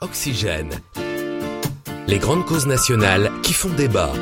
Oxygène. Les grandes causes nationales qui font débat.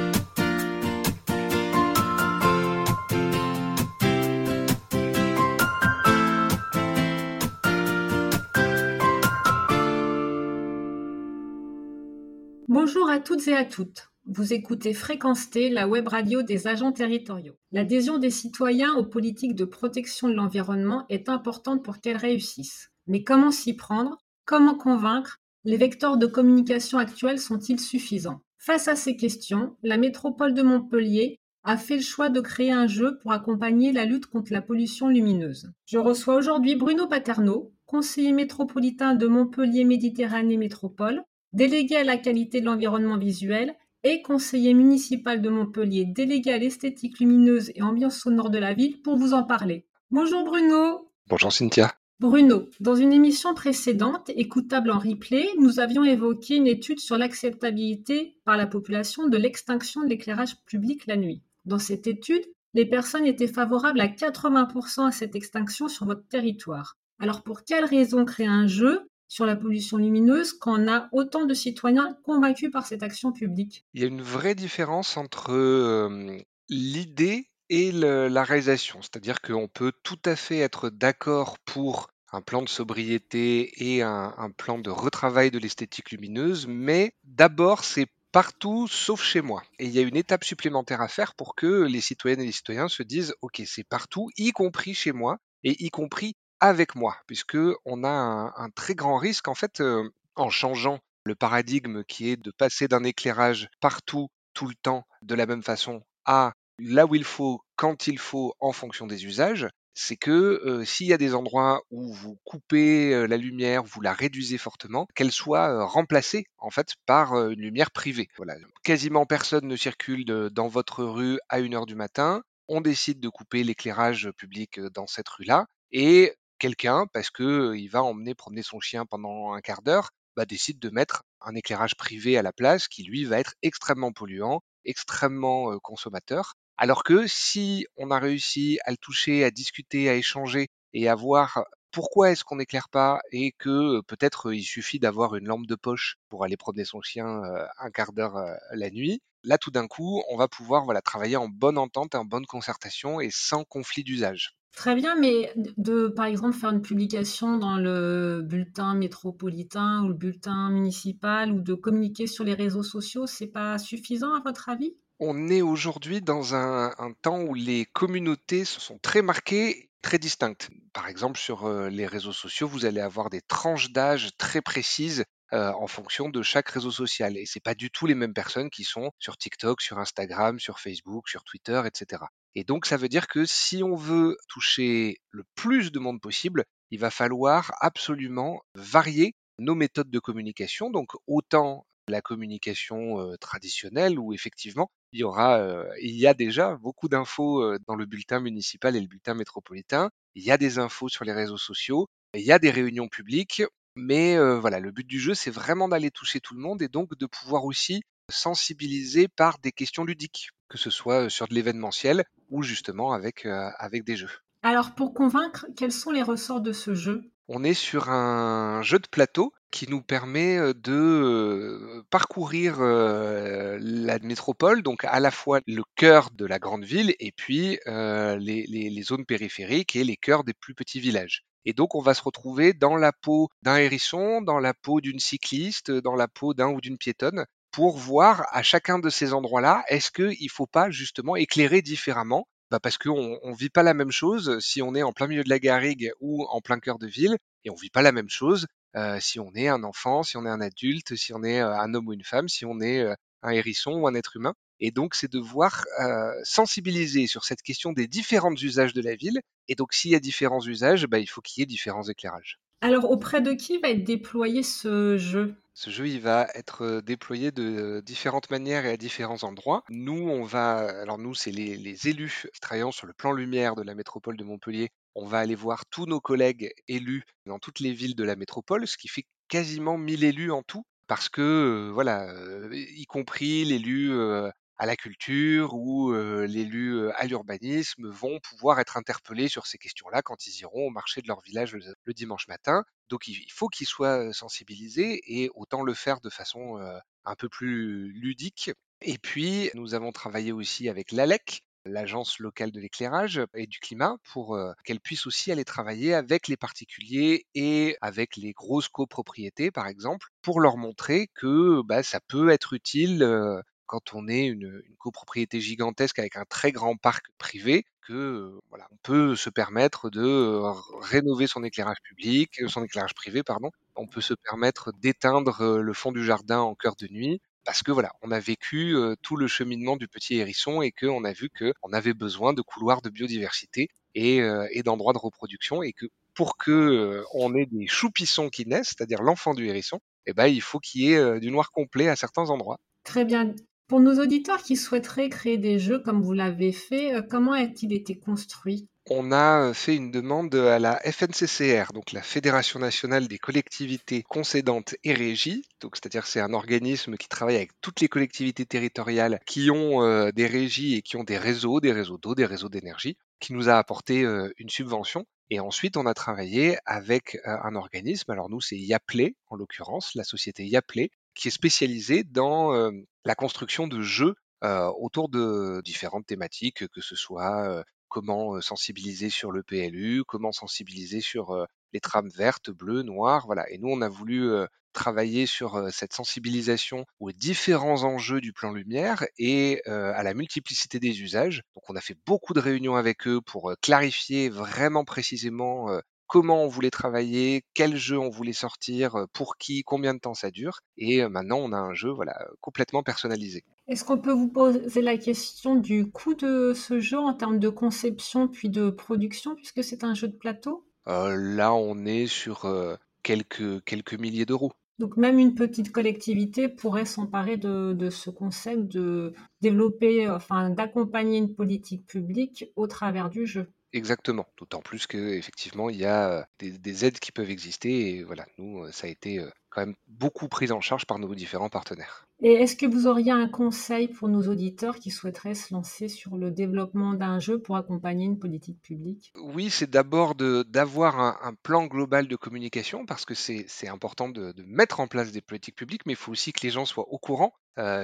Bonjour à toutes et à toutes. Vous écoutez Fréquence la web radio des agents territoriaux. L'adhésion des citoyens aux politiques de protection de l'environnement est importante pour qu'elles réussissent. Mais comment s'y prendre? Comment convaincre? Les vecteurs de communication actuels sont-ils suffisants? Face à ces questions, la métropole de Montpellier a fait le choix de créer un jeu pour accompagner la lutte contre la pollution lumineuse. Je reçois aujourd'hui Bruno Paterno, conseiller métropolitain de Montpellier Méditerranée Métropole, délégué à la qualité de l'environnement visuel et conseiller municipal de Montpellier, délégué à l'esthétique lumineuse et ambiance sonore de la ville, pour vous en parler. Bonjour Bruno. Bonjour Cynthia. Bruno, dans une émission précédente, écoutable en replay, nous avions évoqué une étude sur l'acceptabilité par la population de l'extinction de l'éclairage public la nuit. Dans cette étude, les personnes étaient favorables à 80% à cette extinction sur votre territoire. Alors pour quelles raisons créer un jeu sur la pollution lumineuse quand on a autant de citoyens convaincus par cette action publique? Il y a une vraie différence entre euh, l'idée et la réalisation. C'est-à-dire qu'on peut tout à fait être d'accord pour un plan de sobriété et un, plan de retravail de l'esthétique lumineuse, mais d'abord, c'est partout sauf chez moi. Et il y a une étape supplémentaire à faire pour que les citoyennes et les citoyens se disent, OK, c'est partout, y compris chez moi, et y compris avec moi, puisque on a un, un très grand risque, en fait, euh, en changeant le paradigme qui est de passer d'un éclairage partout, tout le temps, de la même façon, à là où il faut, quand il faut, en fonction des usages, c'est que euh, s'il y a des endroits où vous coupez euh, la lumière, vous la réduisez fortement, qu'elle soit euh, remplacée en fait par une lumière privée. Voilà, quasiment personne ne circule dans votre rue à 1 heure du matin. On décide de couper l'éclairage public dans cette rue-là et quelqu'un, parce que euh, il va emmener promener son chien pendant un quart d'heure, bah, décide de mettre un éclairage privé à la place qui lui va être extrêmement polluant, extrêmement consommateur. Alors que si on a réussi à le toucher, à discuter, à échanger et à voir pourquoi est-ce qu'on n'éclaire pas et que euh, peut-être euh, il suffit d'avoir une lampe de poche pour aller promener son chien euh, un quart d'heure la nuit, là tout d'un coup on va pouvoir voilà travailler en bonne entente, en bonne concertation et sans conflit d'usage. Très bien, mais de, par exemple, faire une publication dans le bulletin métropolitain ou le bulletin municipal ou de communiquer sur les réseaux sociaux, c'est pas suffisant à votre avis? On est aujourd'hui dans un, temps où les communautés se sont très marquées, très distinctes. Par exemple, sur euh, les réseaux sociaux, vous allez avoir des tranches d'âge très précises euh, en fonction de chaque réseau social. Et c'est pas du tout les mêmes personnes qui sont sur TikTok, sur Instagram, sur Facebook, sur Twitter, etc. Et donc, ça veut dire que si on veut toucher le plus de monde possible, il va falloir absolument varier nos méthodes de communication. Donc, autant la communication euh, traditionnelle où effectivement il y aura, euh, il y a déjà beaucoup d'infos euh, dans le bulletin municipal et le bulletin métropolitain. Il y a des infos sur les réseaux sociaux, il y a des réunions publiques, mais voilà, le but du jeu c'est vraiment d'aller toucher tout le monde et donc de pouvoir aussi sensibiliser par des questions ludiques, que ce soit sur de l'événementiel ou justement avec avec des jeux. Alors, pour convaincre, quels sont les ressorts de ce jeu? On est sur un jeu de plateau qui nous permet de parcourir la métropole, donc à la fois le cœur de la grande ville et puis les, zones périphériques et les cœurs des plus petits villages. Et donc on va se retrouver dans la peau d'un hérisson, dans la peau d'une cycliste, dans la peau d'un ou d'une piétonne, pour voir à chacun de ces endroits-là, est-ce qu'il ne faut pas justement éclairer différemment? Bah parce qu'on on vit pas la même chose si on est en plein milieu de la garrigue ou en plein cœur de ville, et on vit pas la même chose si on est un enfant, si on est un adulte, si on est euh, un homme ou une femme, si on est euh, un hérisson ou un être humain. Et donc, c'est de voir euh, sensibiliser sur cette question des différents usages de la ville. Et donc, s'il y a différents usages, bah, il faut qu'il y ait différents éclairages. Alors, auprès de qui va être déployé ce jeu? Ce jeu, il va être euh, déployé de différentes manières et à différents endroits. Nous, on va, alors nous, c'est les, les élus travaillant sur le plan lumière de la métropole de Montpellier. On va aller voir tous nos collègues élus dans toutes les villes de la métropole, ce qui fait quasiment 1000 élus en tout, parce que, voilà, y compris l'élu à la culture ou l'élu à l'urbanisme vont pouvoir être interpellés sur ces questions-là quand ils iront au marché de leur village le, dimanche matin. Donc il faut qu'ils soient sensibilisés et autant le faire de façon un peu plus ludique. Et puis nous avons travaillé aussi avec l'ALEC, l'agence locale de l'éclairage et du climat pour qu'elle puisse aussi aller travailler avec les particuliers et avec les grosses copropriétés par exemple pour leur montrer que bah, ça peut être utile quand on est une, copropriété gigantesque avec un très grand parc privé, que voilà, on peut se permettre de rénover son éclairage public, son éclairage privé, pardon. On peut se permettre d'éteindre le fond du jardin en cœur de nuit parce que voilà, on a vécu tout le cheminement du petit hérisson et qu'on a vu qu'on avait besoin de couloirs de biodiversité et, d'endroits de reproduction et que pour que on ait des choupissons qui naissent, c'est-à-dire l'enfant du hérisson, eh ben, il faut qu'il y ait du noir complet à certains endroits. Très bien. Pour nos auditeurs qui souhaiteraient créer des jeux comme vous l'avez fait, euh, comment a-t-il été construit? On a euh, fait une demande à la FNCCR, donc la Fédération nationale des collectivités concédantes et régies. Donc, c'est-à-dire c'est un organisme qui travaille avec toutes les collectivités territoriales qui ont euh, des régies et qui ont des réseaux, des réseaux d'eau, des réseaux d'énergie, qui nous a apporté une subvention. Et ensuite, on a travaillé avec un organisme. Alors nous, c'est Yaplé, en l'occurrence, la société Yaplé, qui est spécialisé dans la construction de jeux autour de différentes thématiques, que ce soit comment sensibiliser sur le PLU, comment sensibiliser sur les trames vertes, bleues, noires, voilà. Et nous, on a voulu travailler sur cette sensibilisation aux différents enjeux du plan lumière et à la multiplicité des usages. Donc, on a fait beaucoup de réunions avec eux pour clarifier vraiment précisément comment on voulait travailler, quel jeu on voulait sortir, pour qui, combien de temps ça dure. Et maintenant, on a un jeu voilà, complètement personnalisé. Est-ce qu'on peut vous poser la question du coût de ce jeu en termes de conception puis de production, puisque c'est un jeu de plateau? Là, on est sur quelques, quelques milliers d'euros. Donc même une petite collectivité pourrait s'emparer de, de, ce concept de développer, enfin d'accompagner une politique publique au travers du jeu. Exactement, d'autant plus qu'effectivement, il y a des, aides qui peuvent exister et voilà, nous, ça a été quand même beaucoup pris en charge par nos différents partenaires. Et est-ce que vous auriez un conseil pour nos auditeurs qui souhaiteraient se lancer sur le développement d'un jeu pour accompagner une politique publique? Oui, c'est d'abord d'avoir un, plan global de communication parce que c'est important de, mettre en place des politiques publiques, mais il faut aussi que les gens soient au courant.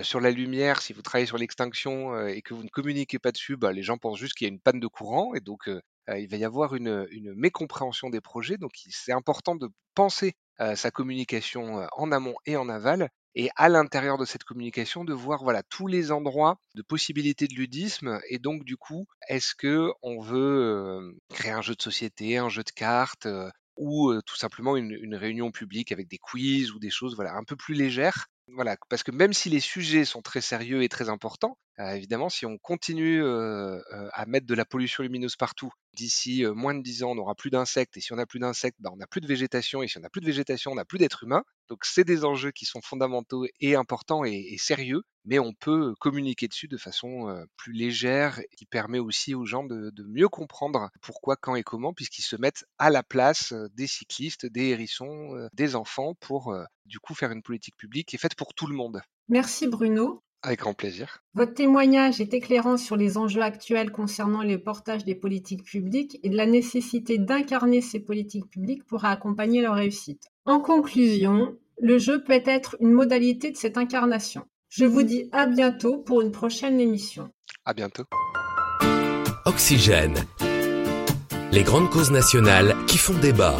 sur la lumière, si vous travaillez sur l'extinction et que vous ne communiquez pas dessus, bah, les gens pensent juste qu'il y a une panne de courant et donc il va y avoir une, une mécompréhension des projets. Donc c'est important de penser sa communication en amont et en aval et à l'intérieur de cette communication de voir voilà tous les endroits de possibilités de ludisme et donc du coup est-ce que on veut créer un jeu de société, un jeu de cartes ou tout simplement une, une, réunion publique avec des quiz ou des choses voilà un peu plus légères? Voilà parce que même si les sujets sont très sérieux et très importants évidemment si on continue à mettre de la pollution lumineuse partout d'ici moins de 10 ans, on n'aura plus d'insectes, et si on n'a plus d'insectes, bah, on n'a plus de végétation, et si on n'a plus de végétation, on n'a plus d'êtres humains. Donc c'est des enjeux qui sont fondamentaux et importants et, sérieux, mais on peut communiquer dessus de façon plus légère, qui permet aussi aux gens de, mieux comprendre pourquoi, quand et comment, puisqu'ils se mettent à la place des cyclistes, des hérissons, des enfants, pour du coup faire une politique publique qui est faite pour tout le monde. Merci Bruno. Avec grand plaisir. Votre témoignage est éclairant sur les enjeux actuels concernant le portage des politiques publiques et de la nécessité d'incarner ces politiques publiques pour accompagner leur réussite. En conclusion, le jeu peut être une modalité de cette incarnation. Je vous dis à bientôt pour une prochaine émission. À bientôt. Oxygène. Les grandes causes nationales qui font débat.